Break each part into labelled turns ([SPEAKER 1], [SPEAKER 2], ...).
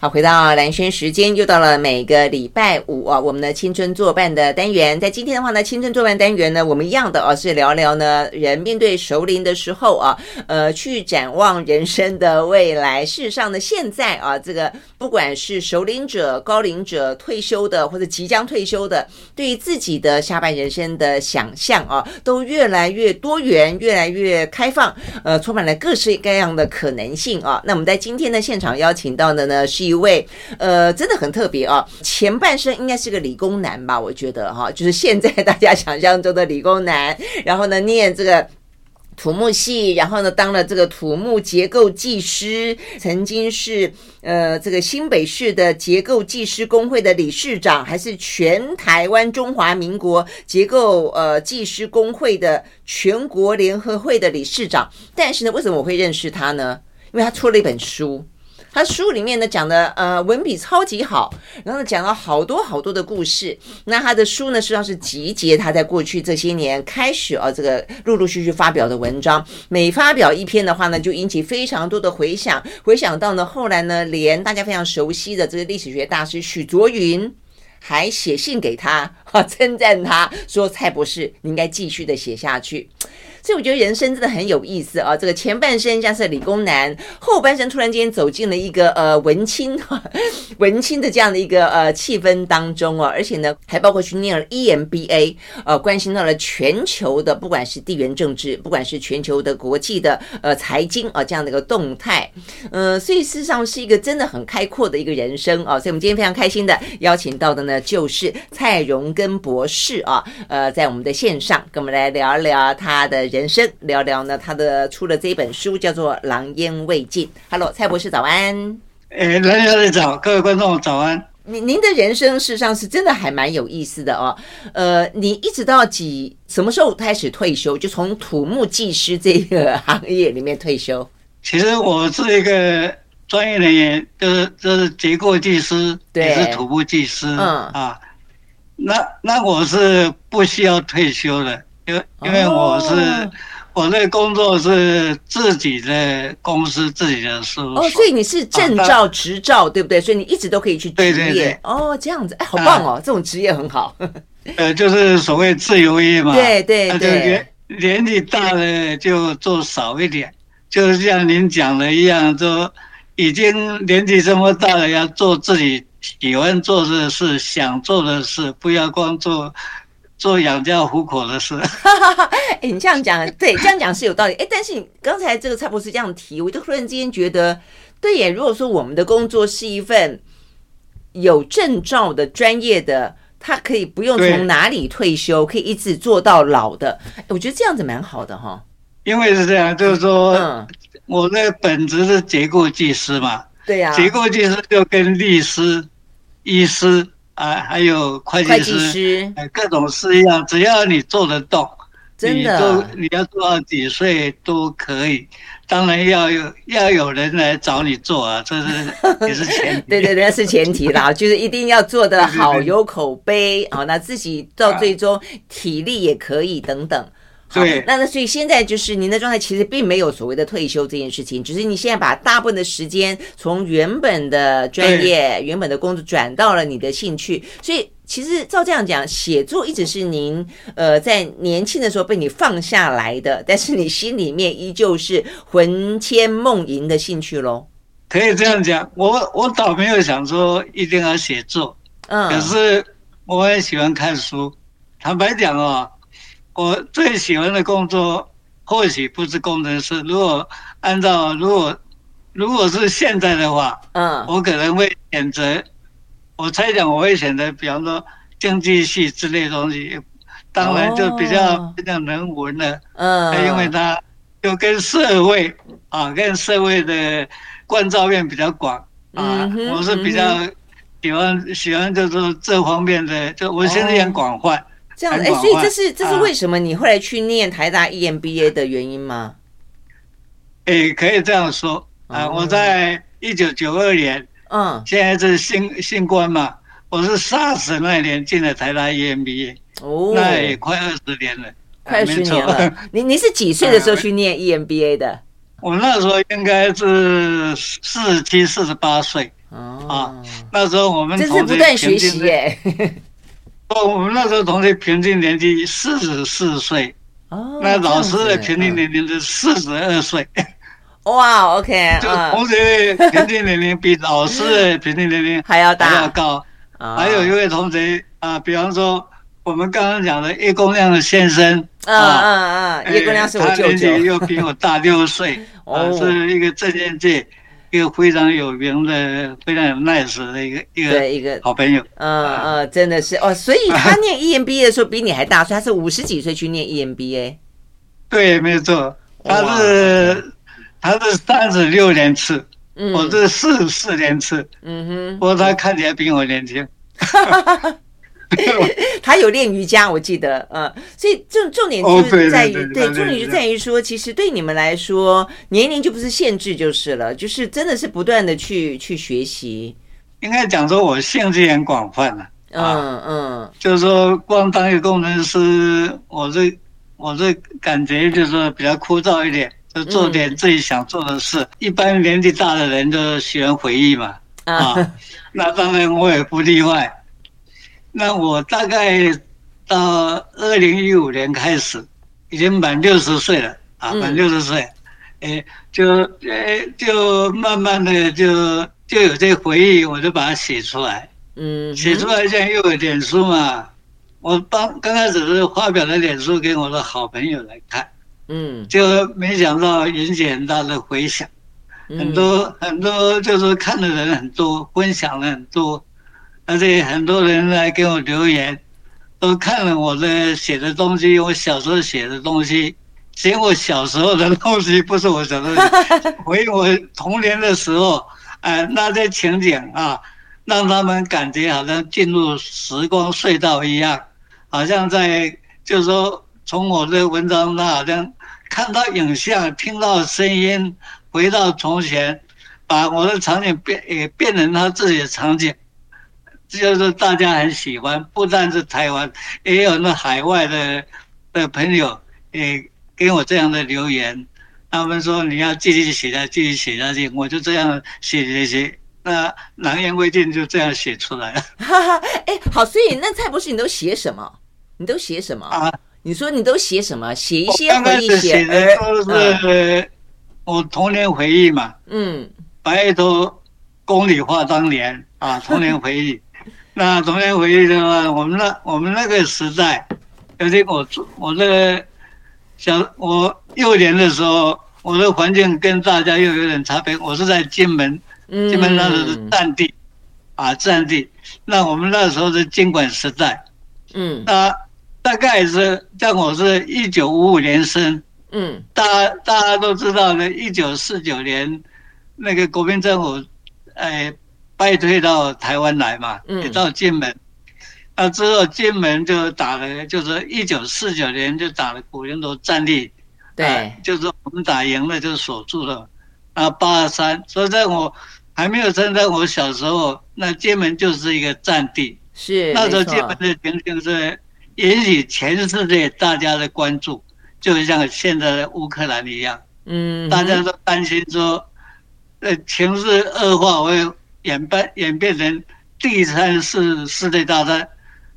[SPEAKER 1] 好，回到蓝轩时间，又到了每个礼拜五啊，我们的青春作伴的单元。在今天的话呢，青春作伴单元呢，我们一样的啊，是聊聊呢，人面对熟龄的时候啊，呃，去展望人生的未来。事实上呢，现在啊，这个不管是熟龄者、高龄者、退休的或者即将退休的，对于自己的下半人生的想象啊，都越来越多元，越来越开放，呃，充满了各式各样的可能性啊。那我们在今天的现场邀请到的呢，是。一位呃，真的很特别啊！前半生应该是个理工男吧？我觉得哈，就是现在大家想象中的理工男。然后呢，念这个土木系，然后呢，当了这个土木结构技师，曾经是呃这个新北市的结构技师工会的理事长，还是全台湾中华民国结构呃技师工会的全国联合会的理事长。但是呢，为什么我会认识他呢？因为他出了一本书。他书里面呢讲的呃文笔超级好，然后呢讲了好多好多的故事。那他的书呢实际上是集结他在过去这些年开始啊这个陆陆续续发表的文章，每发表一篇的话呢就引起非常多的回响。回想到呢后来呢连大家非常熟悉的这个历史学大师许倬云还写信给他啊 称赞他说蔡博士你应该继续的写下去。所以我觉得人生真的很有意思啊！这个前半生像是理工男，后半生突然间走进了一个呃文青 文青的这样的一个呃气氛当中啊，而且呢还包括去念了 EMBA，呃，关心到了全球的不管是地缘政治，不管是全球的国际的呃财经啊这样的一个动态，嗯、所以事实上是一个真的很开阔的一个人生啊！所以我们今天非常开心的邀请到的呢就是蔡荣根博士啊，呃，在我们的线上跟我们来聊聊他的人。人生聊聊呢，他的出了这本书叫做《狼烟未尽》。Hello，蔡博士早安。
[SPEAKER 2] 哎，大家早，各位观众早安。
[SPEAKER 1] 您您的人生事实上是真的还蛮有意思的哦。呃，你一直到几什么时候开始退休？就从土木技师这个行业里面退休？
[SPEAKER 2] 其实我是一个专业人员，就是就是结构技师，对，也是土木技师。嗯啊，那那我是不需要退休的。因为因为我是、oh. 我那工作是自己的公司自己的事务所哦，
[SPEAKER 1] 所以你是证照执照对不对？所以你一直都可以去职业对对对哦，这样子哎，好棒哦，啊、这种职业很好。
[SPEAKER 2] 呃，就是所谓自由业嘛，
[SPEAKER 1] 对对对，
[SPEAKER 2] 年纪大了就做少一点，就像您讲的一样，就已经年纪这么大了，要做自己喜欢做的事、想做的事，不要光做。做养家糊口的事，
[SPEAKER 1] 哎，你这样讲，对，这样讲是有道理。哎，但是你刚才这个蔡博士这样提，我就突然之间觉得，对耶。如果说我们的工作是一份有证照的专业的，他可以不用从哪里退休，可以一直做到老的。我觉得这样子蛮好的哈。
[SPEAKER 2] 因为是这样，就是说，嗯，我的本职是结构技师嘛，
[SPEAKER 1] 对呀，
[SPEAKER 2] 结构技师就跟律师、医师。啊，还有会计师，哎，各种事一样，只要你做得动，真的，你要做到几岁都可以。当然要有要有人来找你做啊，这是也是前提。
[SPEAKER 1] 对对对，是前提啦，就是一定要做得 好，有口碑啊，那自己到最终体力也可以等等。好，对，那那所以现在就是您的状态，其实并没有所谓的退休这件事情，只是你现在把大部分的时间从原本的专业、原本的工作转到了你的兴趣。所以其实照这样讲，写作一直是您呃在年轻的时候被你放下来的，但是你心里面依旧是魂牵梦萦的兴趣喽。
[SPEAKER 2] 可以这样讲，我我倒没有想说一定要写作，嗯，可是我也喜欢看书。坦白讲哦。我最喜欢的工作或许不是工程师。如果按照如果如果是现在的话，嗯，我可能会选择，我猜想我会选择，比方说经济系之类的东西，当然就比较比较能文的，嗯，因为它就跟社会啊，跟社会的关照面比较广啊，我是比较喜欢喜欢就是这方面的，就我现在很广泛。
[SPEAKER 1] 这样子，哎，所以这是这是为什么你后来去念台大 EMBA 的原因吗？
[SPEAKER 2] 哎，可以这样说啊，我在一九九二年，嗯，现在是新新冠嘛，我是 SARS 那一年进了台大 EMBA，哦，那也快二十年了，
[SPEAKER 1] 快二十年了。你你是几岁的时候去念 EMBA 的？
[SPEAKER 2] 我那时候应该是四十七、四十八岁。哦，啊，那时候我们
[SPEAKER 1] 真是不断学习耶。
[SPEAKER 2] 哦，我们那时候同学平均年纪四十四岁，哦，那老师的平均年龄是四十二岁。
[SPEAKER 1] 哇，OK，
[SPEAKER 2] 就同学平均年龄比老师的平均年龄
[SPEAKER 1] 还要大，
[SPEAKER 2] 还要高。还有一位同学啊，比方说我们刚刚讲的叶公亮的先生，
[SPEAKER 1] 啊嗯嗯，叶公亮是我舅舅，他年纪
[SPEAKER 2] 又比我大六岁，啊，是一个政治界。一个非常有名的、非常有 nice 的一个一个一个好朋友，
[SPEAKER 1] 嗯嗯，真的是哦，所以他念 EMBA 的时候比你还大，所以他是五十几岁去念 EMBA。
[SPEAKER 2] 对，没错，他是他是三十六年次，我是四十四年次，嗯哼，不过他看起来比我年轻。
[SPEAKER 1] 他有练瑜伽，我记得，嗯，所以重重点就是在于，对，重点就在于说，其实对你们来说，年龄就不是限制就是了，就是真的是不断的去去学习。
[SPEAKER 2] 应该讲说，我兴趣很广泛了，嗯嗯，就是说，光当一个工程师，我这我这感觉就是说比较枯燥一点，就做点自己想做的事。一般年纪大的人都喜欢回忆嘛，啊，那当然我也不例外。那我大概到二零一五年开始，已经满六十岁了啊，满六十岁，哎，就哎就慢慢的就就有这回忆，我就把它写出来，嗯，写出来现在又有脸书嘛，我刚刚开始是发表了脸书给我的好朋友来看，嗯，就没想到引起很大的回响，很多很多就是看的人很多，分享了很多。而且很多人来给我留言，都看了我的写的东西，我小时候写的东西，写我小时候的东西，不是我小时候，回忆我童年的时候，哎，那些情景啊，让他们感觉好像进入时光隧道一样，好像在，就是说，从我的文章那好像看到影像，听到声音，回到从前，把我的场景变也变成他自己的场景。就是大家很喜欢，不但是台湾，也有那海外的的朋友也给我这样的留言，他们说你要继续写下，继续写下去，我就这样写写写，那狼烟未尽就这样写出来了。哈哈，
[SPEAKER 1] 哎，好，所以那蔡博士你都写什么？你都写什么啊？你说你都写什么？写一些回忆，写
[SPEAKER 2] 的都是我童年回忆嘛。嗯，白头宫里话当年啊，童年回忆。那童年回忆的话，我们那我们那个时代，尤其我我那个小我幼年的时候，我的环境跟大家又有点差别。我是在金门，金门那时候是战地，啊战地。那我们那时候是金管时代，嗯，那大概是像我是一九五五年生，嗯，大大家都知道呢，一九四九年那个国民政府，哎。败退到台湾来嘛，也到金门，那之后金门就打了，就是一九四九年就打了古宁头战役，对，就是我们打赢了就锁住了，啊八二三，所以在我还没有生在我小时候，那金门就是一个战地，是那时候金门的情形是引起全世界大家的关注，就像现在的乌克兰一样，嗯，大家都担心说，呃情势恶化会。演变演变成第三次世界大战，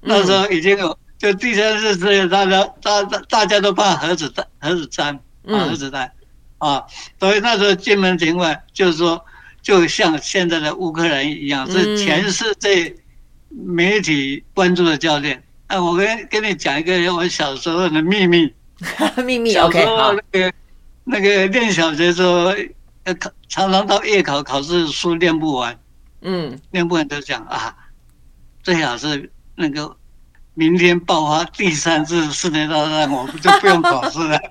[SPEAKER 2] 那时候已经有就第三次世界大战，大大大家都怕核子弹、核子弹啊、核子弹啊，所以那时候金门情况就是说，就像现在的乌克兰一样，是全世界媒体关注的焦点。啊，我跟跟你讲一个我小时候的秘密，
[SPEAKER 1] 秘密。
[SPEAKER 2] 小时候那个那个练小学时候，要考常常到夜考考试书念不完。嗯，那部分都讲啊，最好是那个明天爆发第三次世界大战，我们就不用考试了。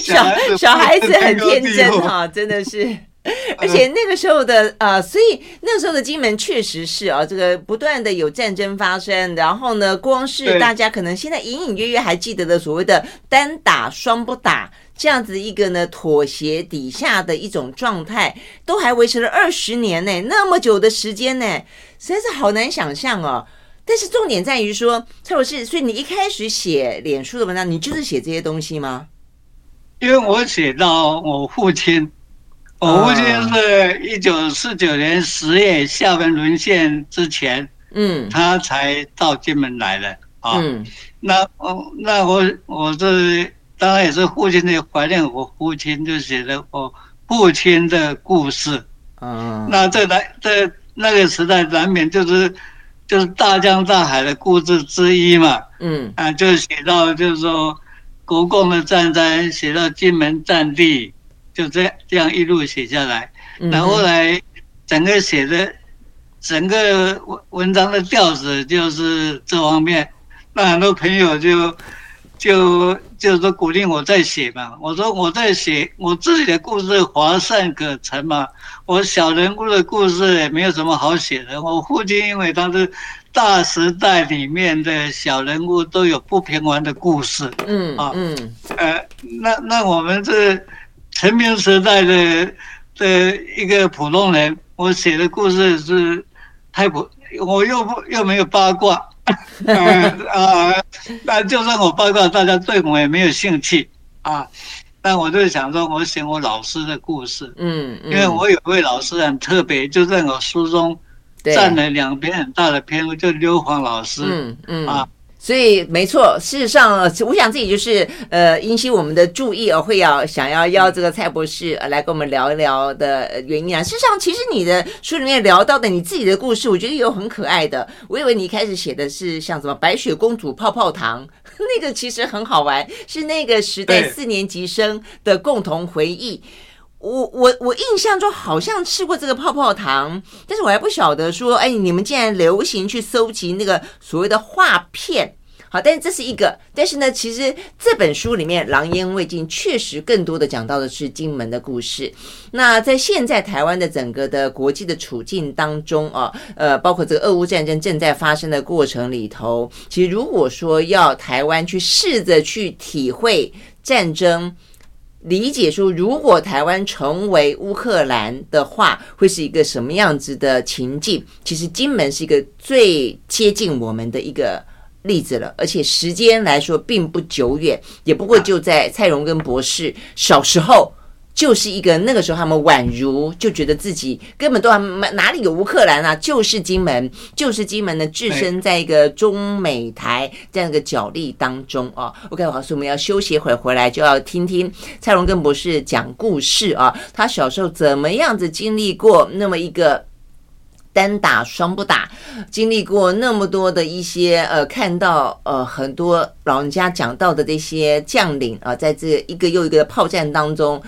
[SPEAKER 1] 小小孩子很天真哈，真的是。而且那个时候的呃，所以那个时候的金门确实是啊，这个不断的有战争发生，然后呢，光是大家可能现在隐隐约约还记得的所谓的单打双不打。这样子一个呢，妥协底下的一种状态，都还维持了二十年呢，那么久的时间呢，实在是好难想象哦。但是重点在于说，蔡老师，所以你一开始写脸书的文章，你就是写这些东西吗？
[SPEAKER 2] 因为我写到我父亲我父亲是一九四九年十月厦门沦陷之前，嗯，他才到金门来的啊。嗯，那哦，那我我这当然也是父亲的怀念，我父亲就写了我父亲的故事。嗯，那在来在那个时代难免就是就是大江大海的故事之一嘛。嗯，啊，就写到就是说国共的战争，写到金门战地。就这样这样一路写下来，然后来整个写的整个文文章的调子就是这方面，那很多朋友就就就是说鼓励我在写嘛。我说我在写我自己的故事，乏善可陈嘛。我小人物的故事也没有什么好写的。我父亲因为他是大时代里面的小人物，都有不平凡的故事。嗯啊嗯呃，那那我们这。成名时代的的一个普通人，我写的故事是太普，我又不又没有八卦，啊，那就算我报告，大家对我也没有兴趣啊。但我就想说，我写我老师的故事，嗯，因为我有位老师很特别，就在我书中占了两篇很大的篇幅，就刘黄老师，嗯嗯啊。
[SPEAKER 1] 所以没错，事实上，我想这也就是呃引起我们的注意哦，会要想要邀这个蔡博士来跟我们聊一聊的原因啊。事实上，其实你的书里面聊到的你自己的故事，我觉得有很可爱的。我以为你一开始写的是像什么白雪公主泡泡糖，那个其实很好玩，是那个时代四年级生的共同回忆。我我我印象中好像吃过这个泡泡糖，但是我还不晓得说，哎，你们竟然流行去搜集那个所谓的画片，好，但是这是一个，但是呢，其实这本书里面《狼烟未尽》确实更多的讲到的是金门的故事。那在现在台湾的整个的国际的处境当中啊，呃，包括这个俄乌战争正在发生的过程里头，其实如果说要台湾去试着去体会战争。理解说，如果台湾成为乌克兰的话，会是一个什么样子的情境？其实金门是一个最接近我们的一个例子了，而且时间来说并不久远，也不过就在蔡荣根博士小时候。就是一个那个时候，他们宛如就觉得自己根本都还没哪里有乌克兰啊，就是金门，就是金门呢置身在一个中美台这样一个角力当中啊。OK，好，所以我们要休息一会儿，回来就要听听蔡荣根博士讲故事啊。他小时候怎么样子经历过那么一个单打双不打，经历过那么多的一些呃，看到呃很多老人家讲到的这些将领啊，在这一个又一个的炮战当中。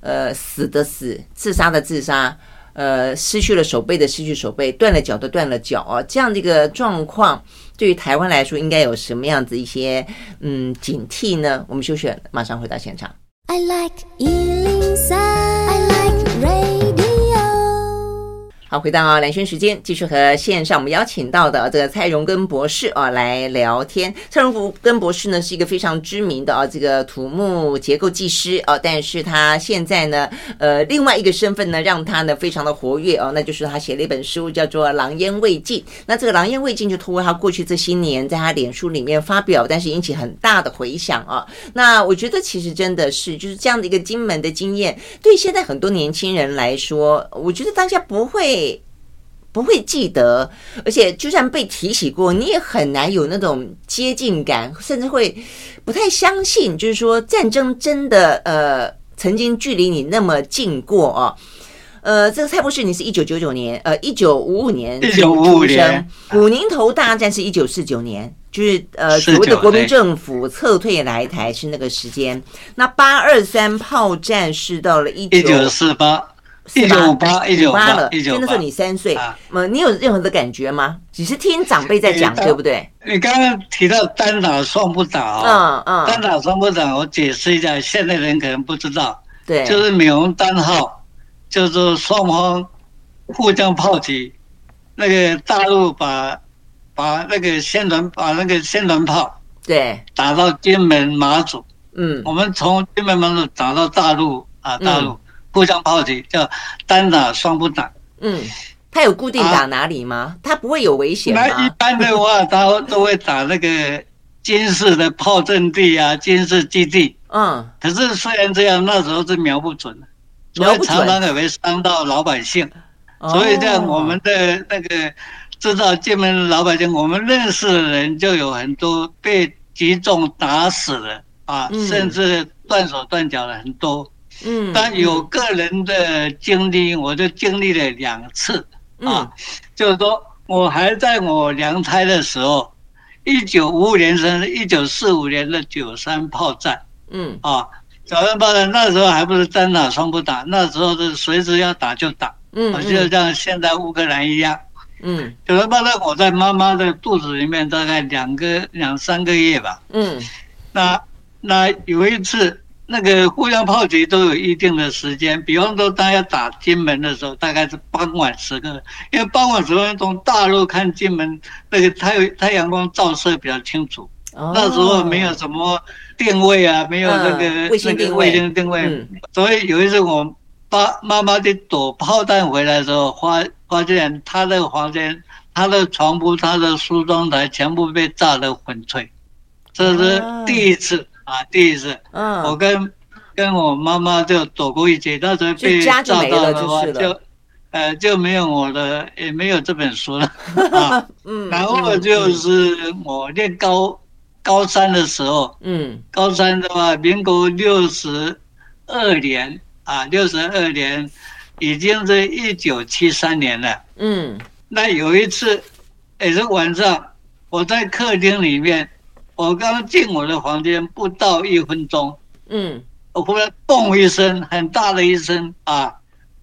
[SPEAKER 1] 呃，死的死，自杀的自杀，呃，失去了手背的失去手背，断了脚的断了脚啊，这样的一个状况，对于台湾来说，应该有什么样子一些嗯警惕呢？我们休息，马上回到现场。I like 好，回到啊，兰萱时间，继续和线上我们邀请到的这个蔡荣根博士啊来聊天。蔡荣根博士呢是一个非常知名的啊这个土木结构技师啊，但是他现在呢呃另外一个身份呢让他呢非常的活跃哦，那就是他写了一本书叫做《狼烟未尽》。那这个《狼烟未尽》就通过他过去这些年在他脸书里面发表，但是引起很大的回响啊。那我觉得其实真的是就是这样的一个金门的经验，对现在很多年轻人来说，我觉得大家不会。不会记得，而且就算被提起过，你也很难有那种接近感，甚至会不太相信，就是说战争真的呃曾经距离你那么近过啊。呃，这个蔡博士，你是一九九九年，呃，一九五五年一九五五生，武宁头大战是一九四九年，就是呃所谓的国民政府撤退来台是那个时间。那八二三炮战是到了一九
[SPEAKER 2] 四八。
[SPEAKER 1] 一九五八，一九五八了，就那时候你三岁，呃，你有任何的感觉吗？只是听长辈在讲，对不对？
[SPEAKER 2] 你刚刚提到单打双不打，嗯嗯，单打双不打，我解释一下，现在人可能不知道，对，就是美红单号，就是双方互相炮击，那个大陆把把那个先团把那个先团炮，对，打到金门马祖，嗯，我们从金门马祖打到大陆啊，大陆。互相炮击叫单打双不打。嗯，
[SPEAKER 1] 他有固定打哪里吗？他不会有危险吗？
[SPEAKER 2] 那一般的话，他都会打那个军事的炮阵地啊，军事基地。嗯。可是虽然这样，那时候是瞄不准，所以常常也会伤到老百姓。所以这样我们的那个知道金门老百姓，我们认识的人就有很多被击中打死的啊，甚至断手断脚的很多。嗯，但有个人的经历，我就经历了两次啊，就是说我还在我娘胎的时候。一九五五年生，一九四五年的九三炮战，嗯。啊，九三炮战那时候还不是单打双不打，那时候是随时要打就打，嗯，就像现在乌克兰一样，嗯，九三炮战我在妈妈的肚子里面大概两个两三个月吧，嗯，那那有一次。那个互相炮击都有一定的时间，比方说大家打金门的时候，大概是傍晚时刻，因为傍晚时分从大陆看金门，那个太太阳光照射比较清楚。哦、那时候没有什么定位啊，没有那个、嗯、卫星定位，卫星定位。嗯、所以有一次我爸妈妈在躲炮弹回来的时候，发发现他的房间、他的床铺、他的梳妆台全部被炸得粉碎，这是第一次。啊，第一次，嗯，我跟跟我妈妈就躲过一劫，那时候被炸到的话就，就，呃，就没有我的，也没有这本书了，啊，嗯，然后就是我念高高三的时候，嗯，高三的话，民国六十二年啊，六十二年，已经是一九七三年了，嗯，那有一次也是晚上，我在客厅里面。我刚进我的房间不到一分钟，嗯，我忽然嘣一声，很大的一声啊，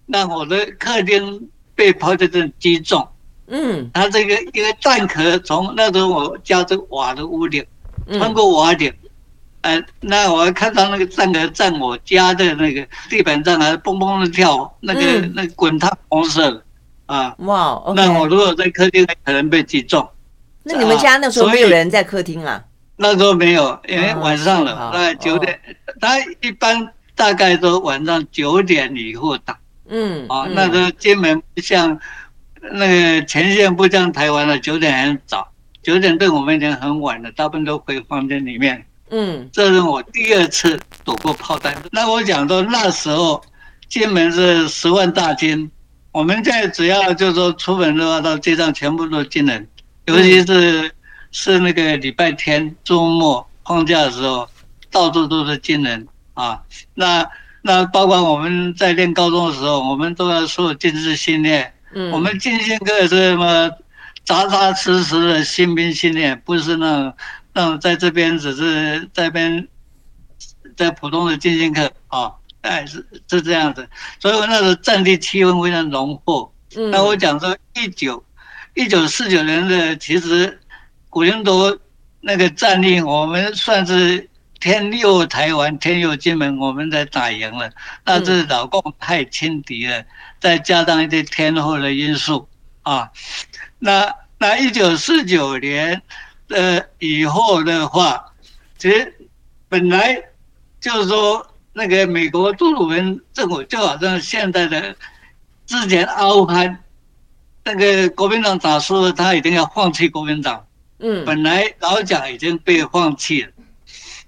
[SPEAKER 2] 那我的客厅被炮弹击中，嗯，它这个一个弹壳从那时候我家这瓦的屋顶，穿过瓦顶，呃，那我看到那个弹壳在我家的那个地板上还蹦蹦的跳，那个那滚烫红色的，啊，哇，那我如果在客厅可能被击中，
[SPEAKER 1] 那你们家那时候没有人在客厅啊？
[SPEAKER 2] 那时候没有，因为晚上了，大概九点。他一般大概都晚上九点以后打。嗯，啊，那时候金门不像那个前线不像台湾了九点很早，九点对我们已经很晚了，大部分都回房间里面。嗯，这是我第二次躲过炮弹。那我讲说那时候金门是十万大军，我们在只要就是说出门的话，到街上全部都是军人，尤其是。是那个礼拜天周末放假的时候，到处都是军人啊。那那包括我们在练高中的时候，我们都要受军事训练。嗯，我们军训课是什么？扎扎实实的新兵训练，不是那种那种在这边只是在边在普通的军训课啊。哎，是是这样子。所以我那时候战地气氛非常浓厚。嗯，那我讲说一九一九四九年的其实。古宁头那个战役，我们算是天佑台湾、天佑金门，我们才打赢了。那是老共太轻敌了，再加上一些天后的因素啊。那那一九四九年的以后的话，其实本来就是说，那个美国杜鲁门政府就好像现在的之前阿富汗那个国民党打输了，他一定要放弃国民党。嗯，本来老蒋已经被放弃了，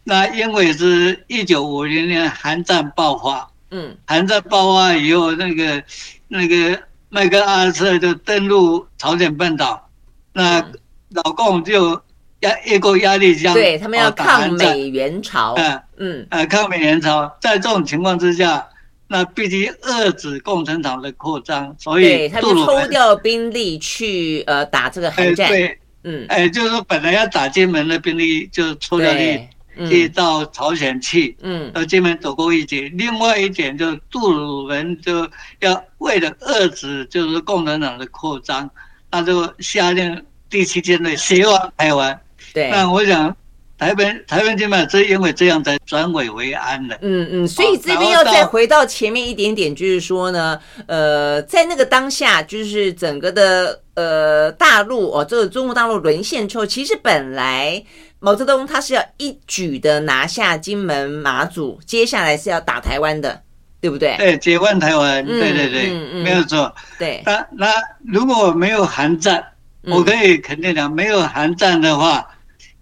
[SPEAKER 2] 那因为是一九五零年韩战爆发，嗯，韩战爆发以后，那个那个麦克阿瑟就登陆朝鲜半岛，那老共就压越过鸭绿江，
[SPEAKER 1] 对他们要抗美援朝，嗯
[SPEAKER 2] 嗯，呃，抗美援朝，在这种情况之下，那必须遏制共产党的扩张，所以
[SPEAKER 1] 他就抽调兵力去呃打这个韩战。对
[SPEAKER 2] 嗯，哎，就是说本来要打金门的兵力，就出了力去到朝鲜去，嗯，到金门躲过一劫。另外一点，就杜鲁门就要为了遏制就是共产党的扩张，他就下令第七舰队协防台湾。对，那我想。台湾台湾金门是因为这样才转危为安的。
[SPEAKER 1] 嗯嗯，所以这边要再回到前面一点点，就是说呢，呃，在那个当下，就是整个的呃大陆哦，这个中国大陆沦陷之后，其实本来毛泽东他是要一举的拿下金门马祖，接下来是要打台湾的，对不对？
[SPEAKER 2] 对，解放台湾，嗯、对对对，嗯嗯、没有错。对，那那如果没有韩战，我可以肯定讲，没有韩战的话。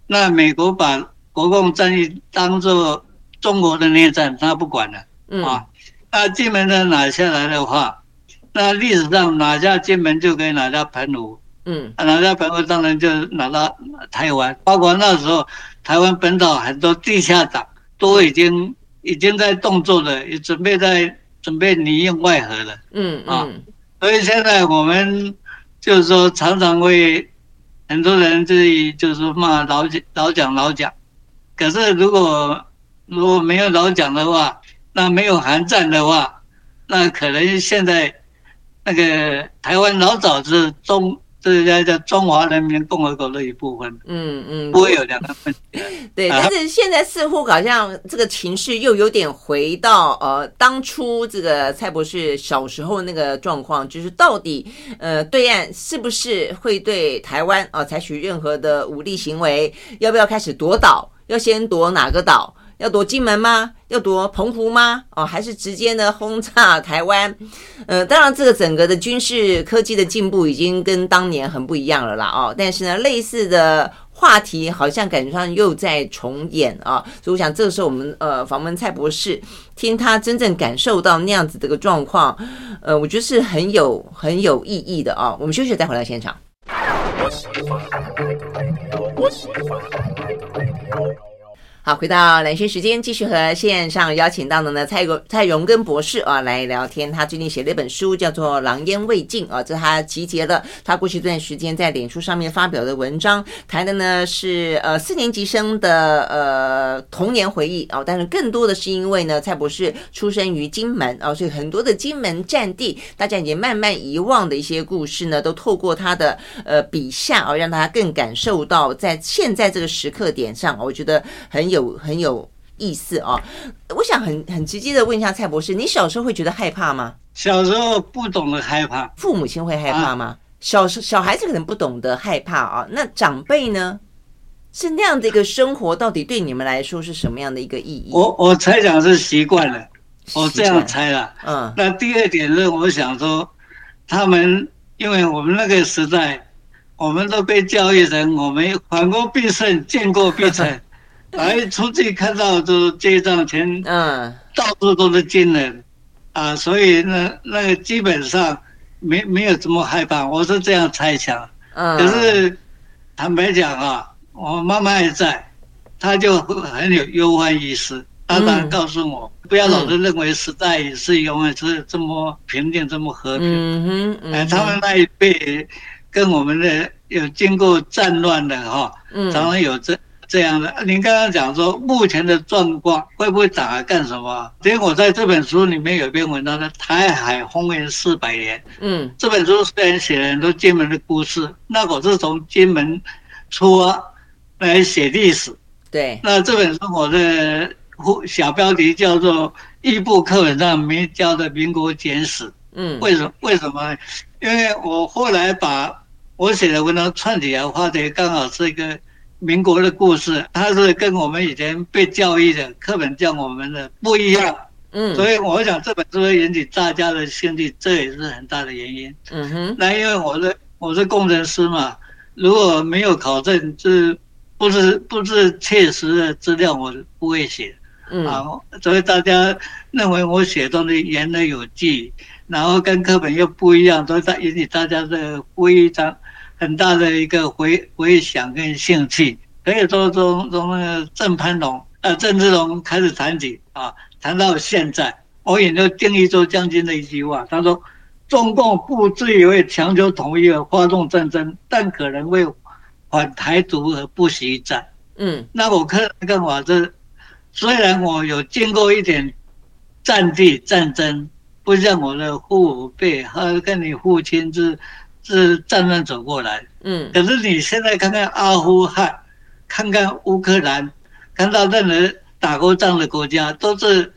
[SPEAKER 2] 那美国把国共战役当做中国的内战，他不管了，嗯、啊。那金门的拿下来的话，那历史上哪家金门就可以拿下澎湖，嗯，拿下澎湖当然就拿到台湾，包括那时候台湾本岛很多地下党都已经已经在动作了，也准备在准备里应外合了，嗯啊，所以现在我们就是说常常会很多人这里就是骂老蒋老蒋老蒋，可是如果如果没有老蒋的话，那没有韩战的话，那可能现在那个台湾老早是中，这叫叫中华人民共和国的一部分。嗯嗯，不会有两个分。
[SPEAKER 1] 对，但是现在似乎好像这个情势又有点回到呃当初这个蔡博士小时候那个状况，就是到底呃对岸是不是会对台湾啊、呃、采取任何的武力行为？要不要开始夺岛？要先夺哪个岛？要夺金门吗？要夺澎湖吗？哦，还是直接呢轰炸台湾？呃，当然，这个整个的军事科技的进步已经跟当年很不一样了啦。哦，但是呢，类似的话题好像感觉上又在重演啊。所以我想，这个时候我们呃访问蔡博士，听他真正感受到那样子的一个状况，呃，我觉得是很有很有意义的啊。我们休息再回到现场。好，回到蓝轩时间，继续和线上邀请到的呢蔡荣蔡荣根博士啊来聊天。他最近写了一本书，叫做《狼烟未尽》啊，这是他集结了他过去这段时间在脸书上面发表的文章，谈的呢是呃四年级生的呃童年回忆啊，但是更多的是因为呢蔡博士出生于金门啊，所以很多的金门战地大家已经慢慢遗忘的一些故事呢，都透过他的呃笔下啊，让大家更感受到在现在这个时刻点上，我觉得很有。有很有意思啊！我想很很直接的问一下蔡博士，你小时候会觉得害怕吗？
[SPEAKER 2] 小时候不懂得害怕，
[SPEAKER 1] 父母亲会害怕吗？啊、小时小孩子可能不懂得害怕啊。那长辈呢？是那样的一个生活，到底对你们来说是什么样的一个意义？
[SPEAKER 2] 我我猜想是习惯了，我这样猜了。嗯。那第二点是，我想说，他们因为我们那个时代，我们都被教育成我们反过必胜，见过必成。来出去看到就是街上前，嗯，到处都是军人，啊，所以那那个基本上没没有这么害怕，我是这样猜想。嗯，可是坦白讲啊，我妈妈也在，她就很有忧患意识，她当然告诉我，不要老是认为时代是永远是这么平静、这么和平。嗯哼，哎，他们那一辈跟我们的有经过战乱的哈，常常有这。这样的，您刚刚讲说目前的状况会不会打来干什么？因为我在这本书里面有一篇文章，叫《台海风云四百年》。嗯，这本书虽然写了很多金门的故事，那我是从金门出发来写历史。对，那这本书我的小标题叫做《一部课本上没教的民国简史》。嗯，为什么？为什么？因为我后来把我写的文章串起来，画的刚好是一个。民国的故事，它是跟我们以前被教育的课本教我们的不一样，嗯，所以我想这本书会引起大家的兴趣，这也是很大的原因。嗯哼，那因为我是我是工程师嘛，如果没有考证，是不是不是切实的资料，我不会写。嗯，啊，所以大家认为我写东西言而有据，然后跟课本又不一样，所以它引起大家的非常。很大的一个回回响跟兴趣，可以说从从那个郑潘龙呃郑芝龙开始谈起啊，谈到现在，我也就定义州将军的一句话，他说：“中共不至于为强求统一而发动战争，但可能为反台独而不惜一战。”嗯，那我看看法是，虽然我有经过一点战地战争，不像我的父辈，和跟你父亲是。是战乱走过来，嗯，可是你现在看看阿富汗，看看乌克兰，看到任何打过仗的国家，都是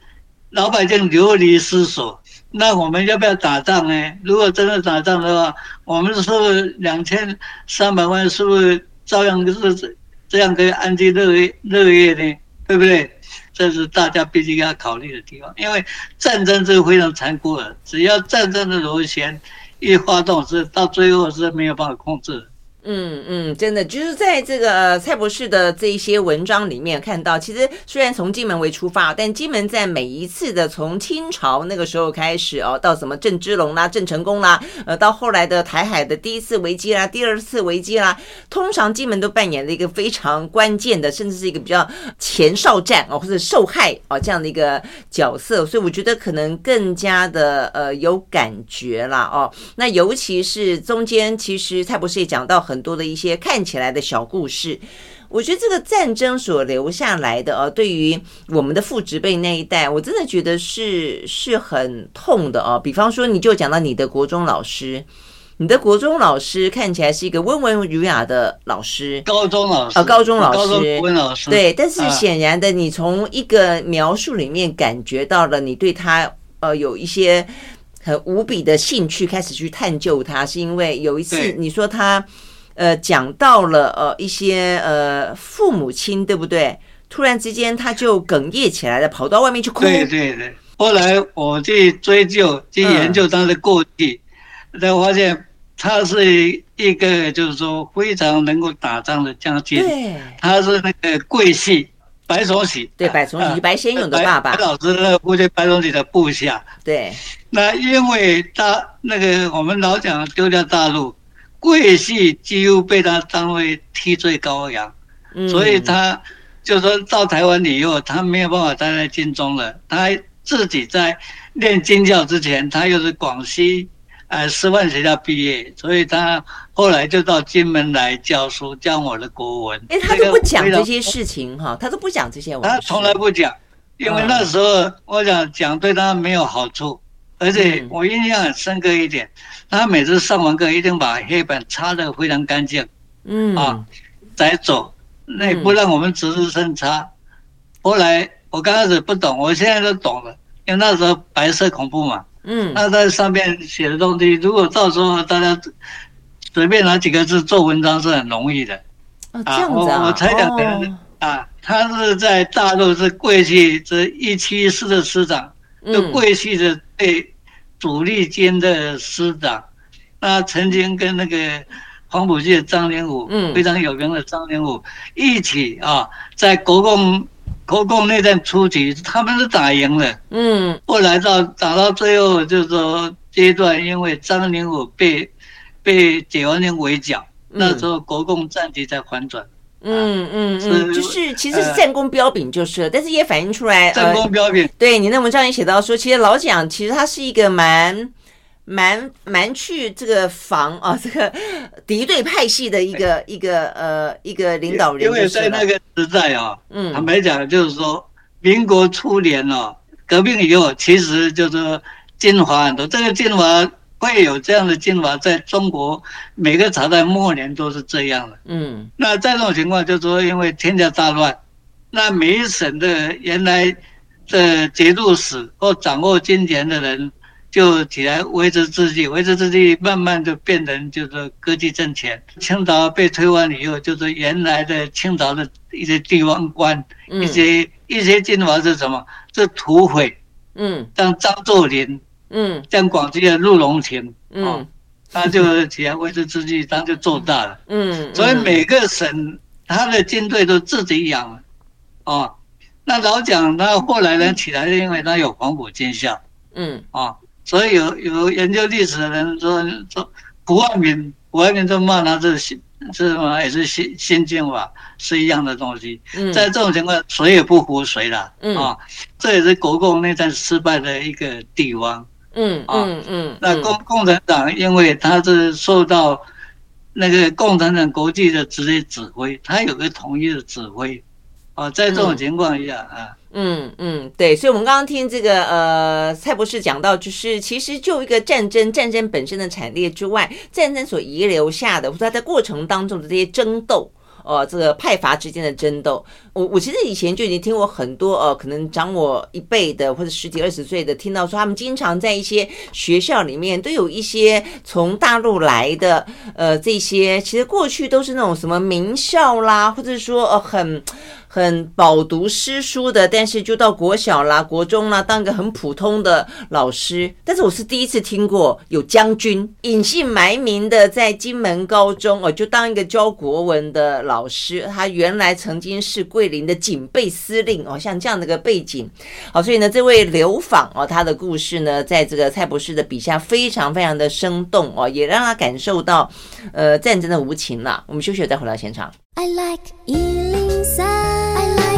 [SPEAKER 2] 老百姓流离失所。那我们要不要打仗呢？如果真的打仗的话，我们是不是两千三百万，是不是照样是这样可以安居乐业乐业呢？对不对？这是大家必须要考虑的地方，因为战争是非常残酷的，只要战争的螺旋。一发动是到最后是没有办法控制，
[SPEAKER 1] 嗯嗯，真的就是在这个蔡博士的这一些文章里面看到，其实虽然从金门为出发，但金门在每一次的从清朝那个时候开始哦，到什么郑芝龙啦、郑成功啦，呃，到后来的台海的第一次危机啦、第二次危机啦，通常金门都扮演了一个非常关键的，甚至是一个比较前哨战哦，或者受害哦这样的一个角色，所以我觉得可能更加的呃有感觉啦哦。那尤其是中间，其实蔡博士也讲到。很多的一些看起来的小故事，我觉得这个战争所留下来的啊，对于我们的父执辈那一代，我真的觉得是是很痛的啊。比方说，你就讲到你的国中老师，你的国中老师看起来是一个温文儒雅的老师，
[SPEAKER 2] 高中老师
[SPEAKER 1] 啊，高中老师，
[SPEAKER 2] 温老师，
[SPEAKER 1] 对。但是显然的，你从一个描述里面感觉到了你对他呃有一些很无比的兴趣，开始去探究他，是因为有一次你说他。呃，讲到了呃一些呃父母亲对不对？突然之间他就哽咽起来了，跑到外面去哭。
[SPEAKER 2] 对对对。后来我去追究、去研究他的过去，才、嗯、发现他是一个就是说非常能够打仗的将军。对。他是那个桂系白崇禧。
[SPEAKER 1] 对，白崇禧、啊、白先勇的爸爸。
[SPEAKER 2] 白老师的父亲白崇禧的部下。
[SPEAKER 1] 对。
[SPEAKER 2] 那因为他那个我们老讲丢掉大陆。桂系几乎被他当为替罪羔羊，所以他就说到台湾以后，他没有办法待在军中了。他自己在练军教之前，他又是广西呃师范学校毕业，所以他后来就到金门来教书，教我的国文。
[SPEAKER 1] 哎，他都不讲这些事情哈，他都不讲这些。
[SPEAKER 2] 他从来不讲，因为那时候我想讲对他没有好处。而且我印象很深刻一点，他每次上完课一定把黑板擦得非常干净，嗯啊，再走，那也不让我们值日生擦。后来我刚开始不懂，我现在都懂了，因为那时候白色恐怖嘛，嗯，那在上面写的东西，如果到时候大家随便拿几个字做文章是很容易的。
[SPEAKER 1] 啊，这样子啊，
[SPEAKER 2] 我我才讲啊，他是在大陆是桂系这一七四的师长。就桂系的对主力军的师长，那曾经跟那个黄埔系的张灵武，嗯，非常有名的张灵武一起啊，在国共国共内战初期，他们是打赢了，嗯，后来到打到最后就是说阶段，因为张灵武被被解放军围剿，那时候国共战局才反转。嗯嗯嗯嗯，
[SPEAKER 1] 就是其实是战功彪炳就是了，呃、但是也反映出来
[SPEAKER 2] 战功彪炳。
[SPEAKER 1] 对，你那文章也写到说，其实老蒋其实他是一个蛮蛮蛮去这个防啊 这个敌对派系的一个一个呃一个领导人。
[SPEAKER 2] 因为在那个时代啊，嗯，坦白讲就是说，民国初年哦，革命以后其实就是精华很多，这个精华。会有这样的精华，在中国每个朝代末年都是这样的。嗯，那在这种情况，就是说因为天下大乱，那每一省的原来的节度使或掌握金钱的人，就起来维持秩序，维持秩序，慢慢就变成就是割据政权。清朝被推翻以后，就是原来的清朝的一些地方官，一些一些精华是什么？是土匪。嗯，像张作霖。嗯，像广西的陆荣廷，嗯，他就起来维持秩序，他就做大了。嗯，所以每个省他的军队都自己养，哦，那老蒋他后来呢起来，是因为他有黄埔军校。嗯，啊，所以有有研究历史的人说说，胡汉民，胡汉民就骂他是新，是什么也是新新军法，是一样的东西。嗯，在这种情况，谁也不服谁了。嗯，啊，这也是国共内战失败的一个地方。嗯嗯嗯，那共共产党因为他是受到那个共产党国际的直接指挥，他有个统一的指挥，啊，在这种情况下啊，
[SPEAKER 1] 嗯嗯，对，所以我们刚刚听这个呃蔡博士讲到，就是其实就一个战争，战争本身的惨烈之外，战争所遗留下的，或者他在过程当中的这些争斗。呃，这个派阀之间的争斗，我我其实以前就已经听过很多呃，可能长我一辈的或者十几二十岁的，听到说他们经常在一些学校里面都有一些从大陆来的呃这些，其实过去都是那种什么名校啦，或者说呃很很饱读诗书的，但是就到国小啦、国中啦，当个很普通的老师。但是我是第一次听过有将军隐姓埋名的在金门高中哦，就当一个教国文的老师。他原来曾经是桂林的警备司令哦，像这样的一个背景。好，所以呢，这位刘访哦，他的故事呢，在这个蔡博士的笔下非常非常的生动哦，也让他感受到呃战争的无情了。我们休息再回到现场。I like Ealing Sound.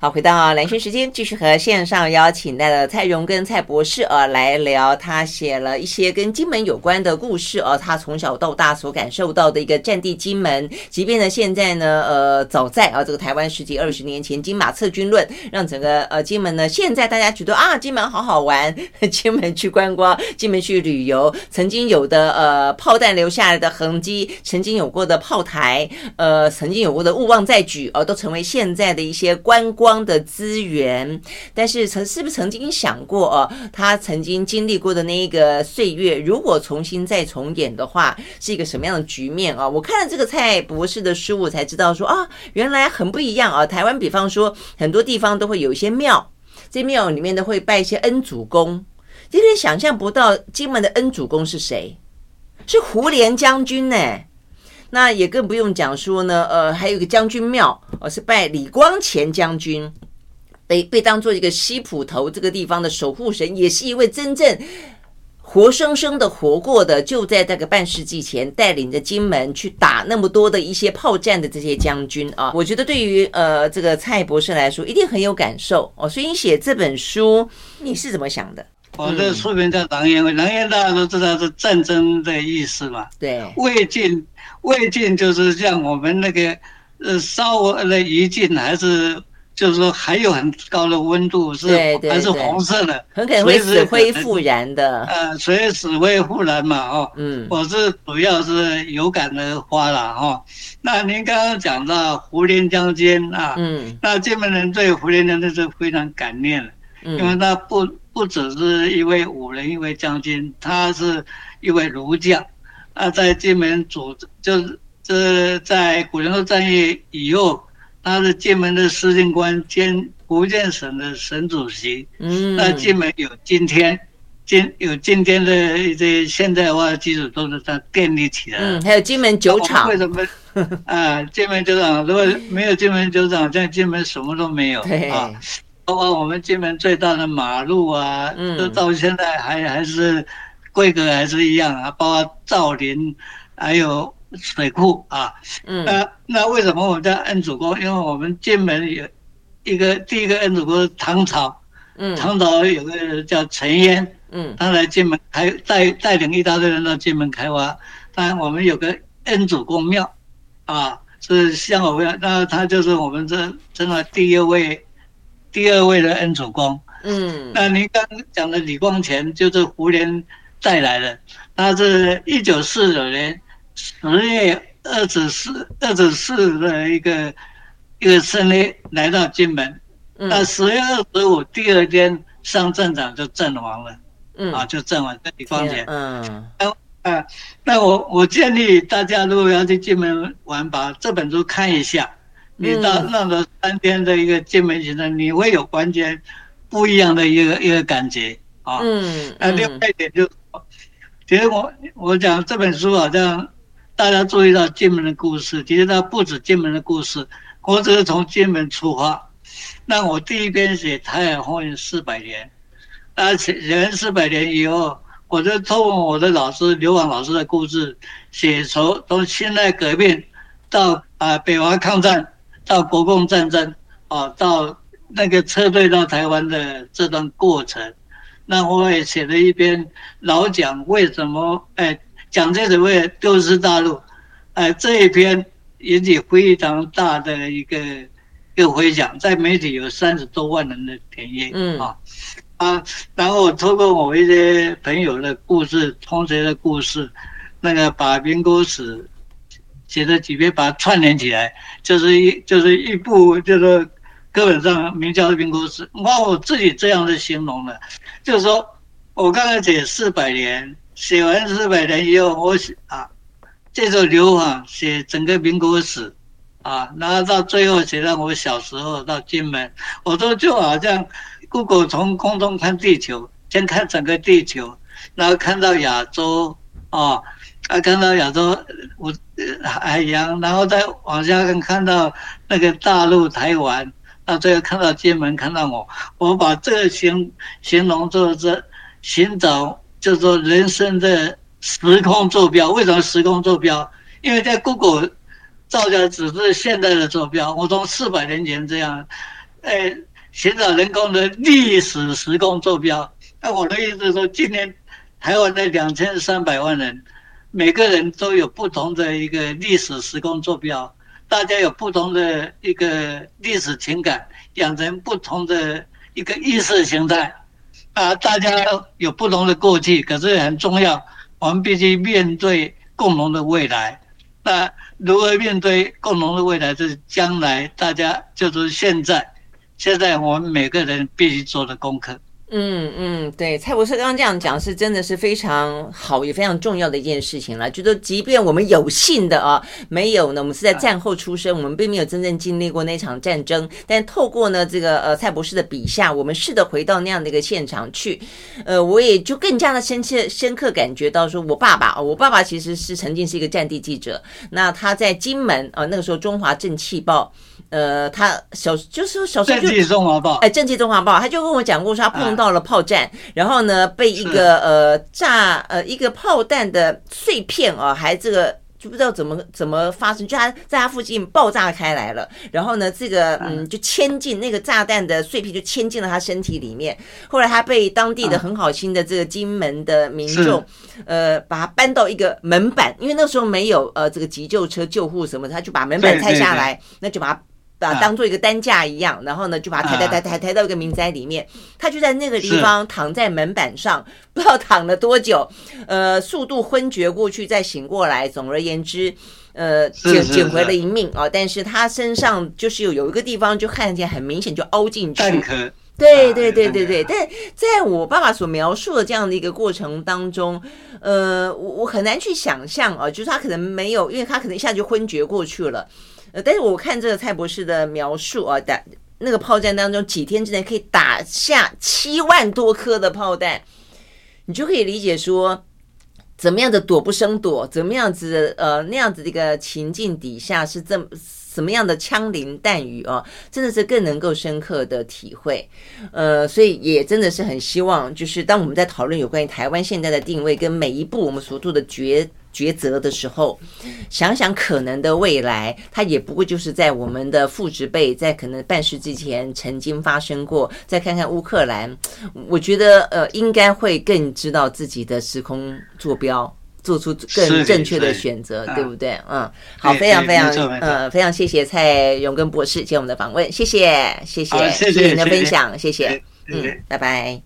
[SPEAKER 1] 好，回到蓝轩时间，继续和线上邀请到了蔡荣跟蔡博士啊来聊，他写了一些跟金门有关的故事啊，他从小到大所感受到的一个战地金门，即便呢现在呢，呃，早在啊这个台湾十几二十年前，金马策军论让整个呃金门呢，现在大家觉得啊金门好好玩，金门去观光，金门去旅游，曾经有的呃炮弹留下来的痕迹，曾经有过的炮台，呃，曾经有过的勿忘再举，呃，都成为现在的一些观光。光的资源，但是曾是不是曾经想过哦，他曾经经历过的那一个岁月，如果重新再重演的话，是一个什么样的局面啊？我看了这个蔡博士的书，我才知道说啊，原来很不一样啊。台湾比方说很多地方都会有一些庙，这庙里面都会拜一些恩主公，有点想象不到金门的恩主公是谁，是胡琏将军呢。那也更不用讲说呢，呃，还有一个将军庙，呃，是拜李光前将军，被被当做一个西埔头这个地方的守护神，也是一位真正活生生的活过的，就在这个半世纪前带领着金门去打那么多的一些炮战的这些将军啊，我觉得对于呃这个蔡博士来说一定很有感受哦，所以你写这本书你是怎么想的？
[SPEAKER 2] 我的书名叫《狼烟》，狼烟大家都知道是战争的意思嘛。
[SPEAKER 1] 对，
[SPEAKER 2] 魏晋，魏晋就是像我们那个呃烧的余烬，还是就是说还有很高的温度，是还是红色的，
[SPEAKER 1] 很可能会死灰复燃的。
[SPEAKER 2] 呃，随死灰复燃嘛，哦，嗯，我是主要是有感而发了哦。那您刚刚讲到胡琏将军啊，嗯，那金门人对胡琏将军是非常感念的，因为他不。不只是一位武人，一位将军，他是一位儒将。他，在金门主，就是这在古宁头战役以后，他是金门的司令官兼福建省的省主席。嗯，那金门有今天，今有今天的一些现代化的基础都是他建立起来的。
[SPEAKER 1] 嗯，还有金门酒厂。为什么？
[SPEAKER 2] 啊，金门酒厂，如果没有金门酒厂，在金门什么都没有。对啊。包括我们金门最大的马路啊，都到现在还还是规格还是一样啊。包括造林，还有水库啊。嗯，那那为什么我们叫恩主公？因为我们金门有一个第一个恩主公是唐朝，嗯，唐朝有个人叫陈渊，嗯，他来金门开带带领一大堆人到金门开挖。当然我们有个恩主公庙，啊，是像我们那他就是我们这真的第一位。第二位的恩主公，嗯，那您刚刚讲的李光前就是胡琏带来的，他是一九四九年十月二十四二十四的一个一个生日来到金门，那十月二十五第二天上战场就阵亡了，嗯，啊就阵亡，李光前，嗯，啊，那我我建议大家如果要去金门玩，把这本书看一下。你到那个三天的一个进门行程，你会有完全不一样的一个一个感觉啊。嗯。那另外一点就，其实我我讲这本书好像大家注意到进门的故事，其实它不止进门的故事，我只是从进门出发。那我第一篇写台海风云四百年，那写写完四百年以后，我就透过我的老师刘昉老师的故事，写从从辛亥革命到啊北伐抗战。到国共战争啊，到那个撤退到台湾的这段过程，那我也写了一篇老蒋为什么哎蒋介石为了丢失大陆，哎这一篇引起非常大的一个一个回响，在媒体有三十多万人的点阅，嗯啊啊，然后我透过我一些朋友的故事、同学的故事，那个把民国史。写的几篇，把它串联起来，就是一就是一部，就是课本上名叫《民国史》。我我自己这样子形容的，就是说我刚才写四百年，写完四百年以后，我写啊，这首刘昉写整个民国史，啊，然后到最后写到我小时候到金门，我都就好像 Google 从空中看地球，先看整个地球，然后看到亚洲啊，啊看到亚洲我海洋，然后再往下看看到那个大陆台湾，到最后看到金门，看到我，我把这个形形容做这寻找，就是说人生的时空坐标。为什么时空坐标？因为在 Google。造价只是现在的坐标，我从四百年前这样，哎，寻找人工的历史时空坐标。那我的意思是说，今年台湾的两千三百万人，每个人都有不同的一个历史时空坐标，大家有不同的一个历史情感，养成不同的一个意识形态，啊，大家有不同的过去，可是很重要，我们必须面对共同的未来。那如何面对共同的未来？就是将来大家就是现在，现在我们每个人必须做的功课。
[SPEAKER 1] 嗯嗯，对，蔡博士刚刚这样讲是真的是非常好，也非常重要的一件事情了。就说即便我们有幸的啊，没有呢，我们是在战后出生，我们并没有真正经历过那场战争，但透过呢这个呃蔡博士的笔下，我们试着回到那样的一个现场去，呃，我也就更加的深切深刻感觉到说，我爸爸，我爸爸其实是曾经是一个战地记者，那他在金门啊，那个时候中华正气报。呃，他小就是说小时候就《
[SPEAKER 2] 正气中华报》
[SPEAKER 1] 哎，《正气中华报》，他就跟我讲过说他碰到了炮战，然后呢被一个呃炸呃一个炮弹的碎片啊，还这个就不知道怎么怎么发生，就他在他附近爆炸开来了，然后呢这个嗯就嵌进那个炸弹的碎片就嵌进了他身体里面，后来他被当地的很好心的这个金门的民众呃把他搬到一个门板，因为那时候没有呃这个急救车救护什么，他就把门板拆下来，那就把他。把当做一个担架一样，然后呢，就把它抬抬抬抬抬到一个民宅里面。他就在那个地方躺在门板上，不知道躺了多久，呃，速度昏厥过去，再醒过来。总而言之，呃，捡捡回了一命啊。但是他身上就是有有一个地方就看见很明显就凹进去。对对对对对。但在我爸爸所描述的这样的一个过程当中，呃，我我很难去想象啊，就是他可能没有，因为他可能一下就昏厥过去了。呃，但是我看这个蔡博士的描述啊，打那个炮战当中，几天之内可以打下七万多颗的炮弹，你就可以理解说，怎么样的躲不生躲，怎么样子的呃那样子的一个情境底下是这么什么样的枪林弹雨啊，真的是更能够深刻的体会。呃，所以也真的是很希望，就是当我们在讨论有关于台湾现在的定位跟每一步我们所做的决。抉择的时候，想想可能的未来，它也不过就是在我们的父执辈在可能半世纪前曾经发生过。再看看乌克兰，我觉得呃，应该会更知道自己的时空坐标，做出更正确的选择，对不对？嗯，好，非常非常呃，非常谢谢蔡永根博士接我们的访问，谢谢谢谢谢谢您的分享，谢谢，嗯，拜拜。